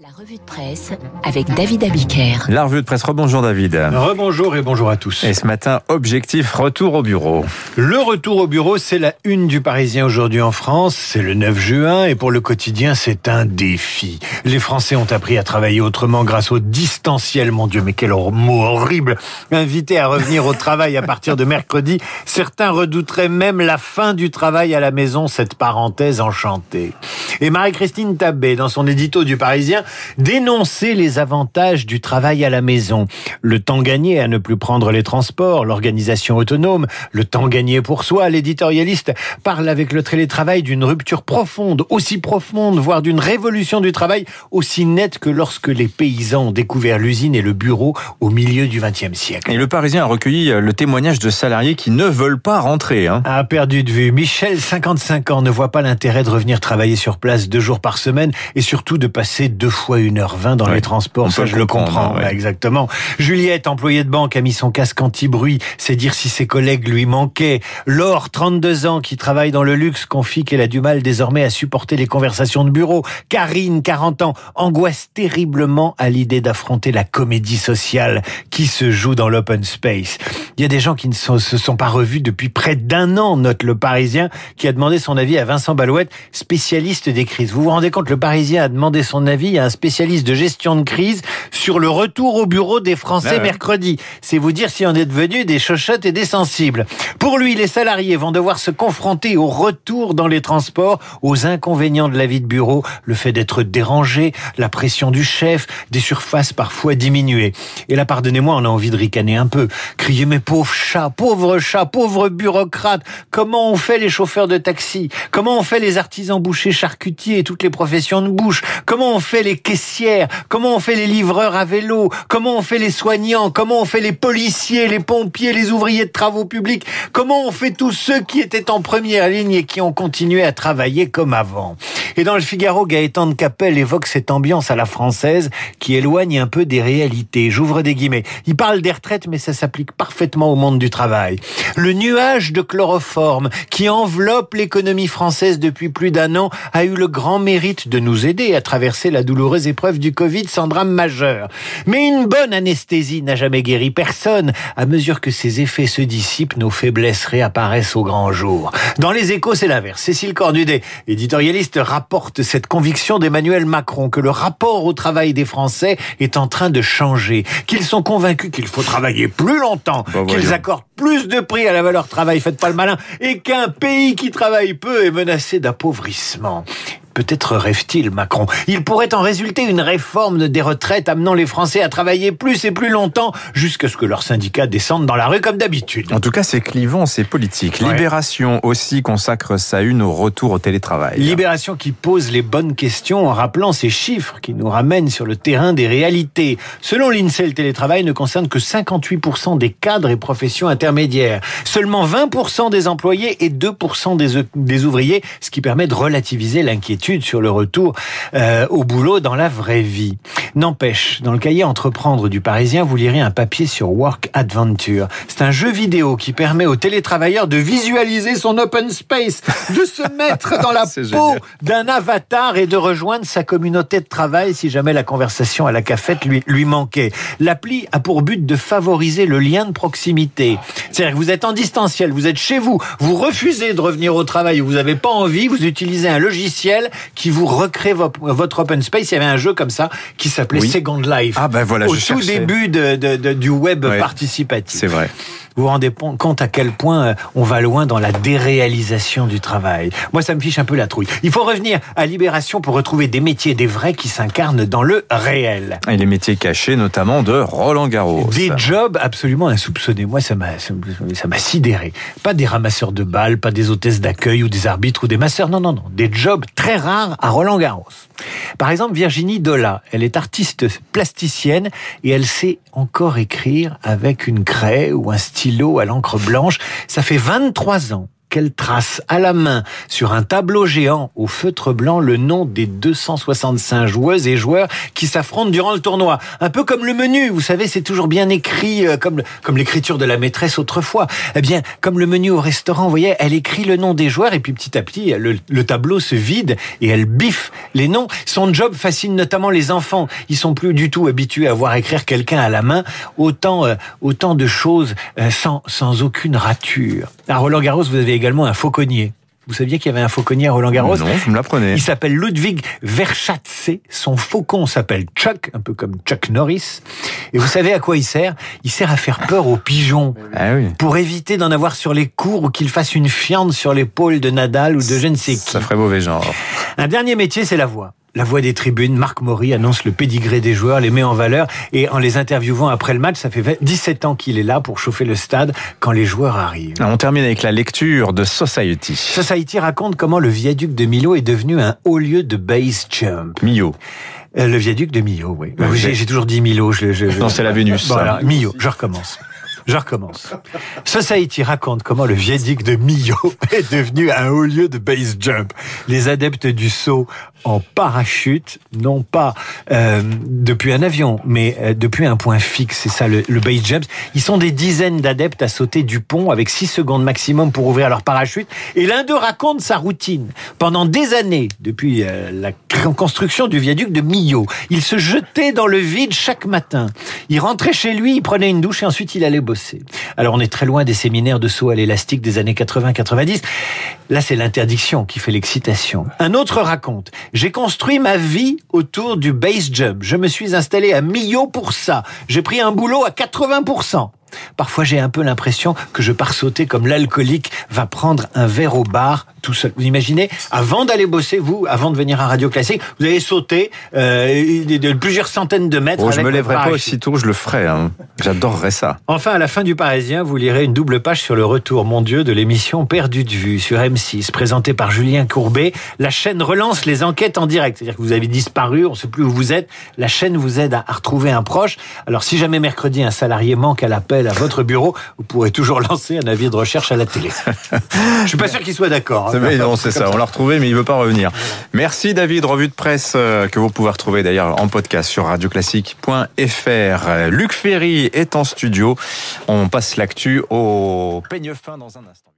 La revue de presse avec David Abiker. La revue de presse, rebonjour David. Rebonjour et bonjour à tous. Et ce matin, objectif retour au bureau. Le retour au bureau, c'est la une du Parisien aujourd'hui en France. C'est le 9 juin et pour le quotidien, c'est un défi. Les Français ont appris à travailler autrement grâce au distanciel. Mon Dieu, mais quel mot horrible. Invités à revenir au travail à partir de mercredi, certains redouteraient même la fin du travail à la maison, cette parenthèse enchantée. Et Marie-Christine Tabé, dans son édito du Parisien, dénoncer les avantages du travail à la maison. Le temps gagné à ne plus prendre les transports, l'organisation autonome, le temps gagné pour soi. L'éditorialiste parle avec le télétravail d'une rupture profonde, aussi profonde, voire d'une révolution du travail, aussi nette que lorsque les paysans ont découvert l'usine et le bureau au milieu du XXe siècle. Et le Parisien a recueilli le témoignage de salariés qui ne veulent pas rentrer. Hein. A perdu de vue. Michel, 55 ans, ne voit pas l'intérêt de revenir travailler sur place deux jours par semaine et surtout de passer deux fois 1h20 dans les transports. Ça, je le comprends. exactement. Juliette, employée de banque, a mis son casque anti-bruit. C'est dire si ses collègues lui manquaient. Laure, 32 ans, qui travaille dans le luxe, confie qu'elle a du mal désormais à supporter les conversations de bureau. Karine, 40 ans, angoisse terriblement à l'idée d'affronter la comédie sociale qui se joue dans l'open space. Il y a des gens qui ne se sont pas revus depuis près d'un an, note le Parisien, qui a demandé son avis à Vincent Balouette, spécialiste des crises. Vous vous rendez compte, le Parisien a demandé son avis à un spécialiste de gestion de crise sur le retour au bureau des Français mercredi. C'est vous dire si on est devenu des chochottes et des sensibles. Pour lui, les salariés vont devoir se confronter au retour dans les transports, aux inconvénients de la vie de bureau, le fait d'être dérangé, la pression du chef, des surfaces parfois diminuées. Et là, pardonnez-moi, on a envie de ricaner un peu. Crier, mes pauvres chats, pauvres chats, pauvres bureaucrates, comment on fait les chauffeurs de taxi? Comment on fait les artisans bouchers, charcutiers et toutes les professions de bouche? Comment on fait les caissières, comment on fait les livreurs à vélo, comment on fait les soignants, comment on fait les policiers, les pompiers, les ouvriers de travaux publics, comment on fait tous ceux qui étaient en première ligne et qui ont continué à travailler comme avant? Et dans le Figaro, Gaëtan de Capelle évoque cette ambiance à la française qui éloigne un peu des réalités. J'ouvre des guillemets. Il parle des retraites, mais ça s'applique parfaitement au monde du travail. Le nuage de chloroforme qui enveloppe l'économie française depuis plus d'un an a eu le grand mérite de nous aider à traverser la douloureuse épreuve du Covid sans drame majeur. Mais une bonne anesthésie n'a jamais guéri personne. À mesure que ses effets se dissipent, nos faiblesses réapparaissent au grand jour. Dans les échos, c'est l'inverse. Cécile Cornudet, éditorialiste, rapporte cette conviction d'Emmanuel Macron que le rapport au travail des Français est en train de changer, qu'ils sont convaincus qu'il faut travailler plus longtemps, bah, qu'ils accordent plus de prix à la valeur travail, faites pas le malin, et qu'un pays qui travaille peu est menacé d'appauvrissement. Peut-être rêve-t-il, Macron. Il pourrait en résulter une réforme des retraites amenant les Français à travailler plus et plus longtemps jusqu'à ce que leurs syndicats descendent dans la rue comme d'habitude. En tout cas, c'est clivant, c'est politique. Libération aussi consacre sa une au retour au télétravail. Libération qui pose les bonnes questions en rappelant ces chiffres qui nous ramènent sur le terrain des réalités. Selon l'INSEE, le télétravail ne concerne que 58% des cadres et professions intermédiaires. Seulement 20% des employés et 2% des, des ouvriers, ce qui permet de relativiser l'inquiétude sur le retour euh, au boulot dans la vraie vie. N'empêche, dans le cahier Entreprendre du Parisien, vous lirez un papier sur Work Adventure. C'est un jeu vidéo qui permet aux télétravailleurs de visualiser son open space, de se mettre dans la peau d'un avatar et de rejoindre sa communauté de travail si jamais la conversation à la cafette lui, lui manquait. L'appli a pour but de favoriser le lien de proximité. C'est-à-dire que vous êtes en distanciel, vous êtes chez vous, vous refusez de revenir au travail, vous n'avez pas envie, vous utilisez un logiciel qui vous recrée votre open space. Il y avait un jeu comme ça qui s'appelait Second Life. Ah ben voilà, au tout début de, de, du web participatif. C'est vrai. Vous vous rendez compte à quel point euh, on va loin dans la déréalisation du travail. Moi, ça me fiche un peu la trouille. Il faut revenir à Libération pour retrouver des métiers, des vrais qui s'incarnent dans le réel. Et les métiers cachés, notamment de Roland Garros. Des jobs absolument insoupçonnés. Moi, ça m'a, ça m'a sidéré. Pas des ramasseurs de balles, pas des hôtesses d'accueil ou des arbitres ou des masseurs. Non, non, non. Des jobs très rares à Roland Garros. Par exemple, Virginie Dola, elle est artiste plasticienne et elle sait encore écrire avec une craie ou un stylo à l'encre blanche. Ça fait 23 ans qu'elle trace à la main sur un tableau géant au feutre blanc le nom des 265 joueuses et joueurs qui s'affrontent durant le tournoi. Un peu comme le menu, vous savez, c'est toujours bien écrit, euh, comme, comme l'écriture de la maîtresse autrefois. Eh bien, comme le menu au restaurant, vous voyez, elle écrit le nom des joueurs et puis petit à petit, le, le tableau se vide et elle biffe les noms. Son job fascine notamment les enfants. Ils sont plus du tout habitués à voir écrire quelqu'un à la main. Autant, euh, autant de choses euh, sans, sans aucune rature. À Roland Garros, vous avez également un fauconnier. Vous saviez qu'il y avait un fauconnier à Roland Garros Non, vous me l'apprenez. Il s'appelle Ludwig Verschatze. Son faucon s'appelle Chuck, un peu comme Chuck Norris. Et vous savez à quoi il sert? Il sert à faire peur aux pigeons. Ah oui. Pour éviter d'en avoir sur les cours ou qu'il fasse une fiente sur l'épaule de Nadal ou de je ne sais qui. Ça ferait mauvais genre. Un dernier métier, c'est la voix. La voix des tribunes, Marc Maury annonce le pédigré des joueurs, les met en valeur et en les interviewant après le match, ça fait 17 ans qu'il est là pour chauffer le stade quand les joueurs arrivent. On termine avec la lecture de Society. Society raconte comment le viaduc de Milo est devenu un haut lieu de base jump. Millau. Euh, le viaduc de Millau, oui. J'ai toujours dit Milo. Je, je, non, c'est la Vénus. Voilà, Millau, je recommence. Je recommence. Society raconte comment le viaduc de Millau est devenu un haut lieu de base jump. Les adeptes du saut en parachute, non pas euh, depuis un avion, mais euh, depuis un point fixe. C'est ça le, le, base jump. Ils sont des dizaines d'adeptes à sauter du pont avec 6 secondes maximum pour ouvrir leur parachute. Et l'un d'eux raconte sa routine. Pendant des années, depuis euh, la construction du viaduc de Millau, il se jetait dans le vide chaque matin. Il rentrait chez lui, il prenait une douche et ensuite il allait bosser. Alors on est très loin des séminaires de saut à l'élastique des années 80-90. Là, c'est l'interdiction qui fait l'excitation. Un autre raconte j'ai construit ma vie autour du base jump. Je me suis installé à Millau pour ça. J'ai pris un boulot à 80%. Parfois, j'ai un peu l'impression que je pars sauter comme l'alcoolique va prendre un verre au bar tout seul. Vous imaginez, avant d'aller bosser, vous, avant de venir à Radio Classique, vous allez sauter euh, de, plusieurs centaines de mètres. Oh, je me lèverai pas aussitôt, je le ferai. Hein. J'adorerais ça. Enfin, à la fin du Parisien, vous lirez une double page sur le retour, mon Dieu, de l'émission Perdu de vue sur M6, présentée par Julien Courbet. La chaîne relance les enquêtes en direct. C'est-à-dire que vous avez disparu, on ne sait plus où vous êtes. La chaîne vous aide à retrouver un proche. Alors, si jamais mercredi un salarié manque à l'appel à votre bureau, vous pourrez toujours lancer un avis de recherche à la télé. Je suis pas sûr qu'il soit d'accord. Hein. non, c'est ça. On l'a retrouvé, mais il veut pas revenir. Merci David. Revue de presse euh, que vous pouvez retrouver d'ailleurs en podcast sur radioclassique.fr. Luc Ferry est en studio. On passe l'actu au peigne fin dans un instant.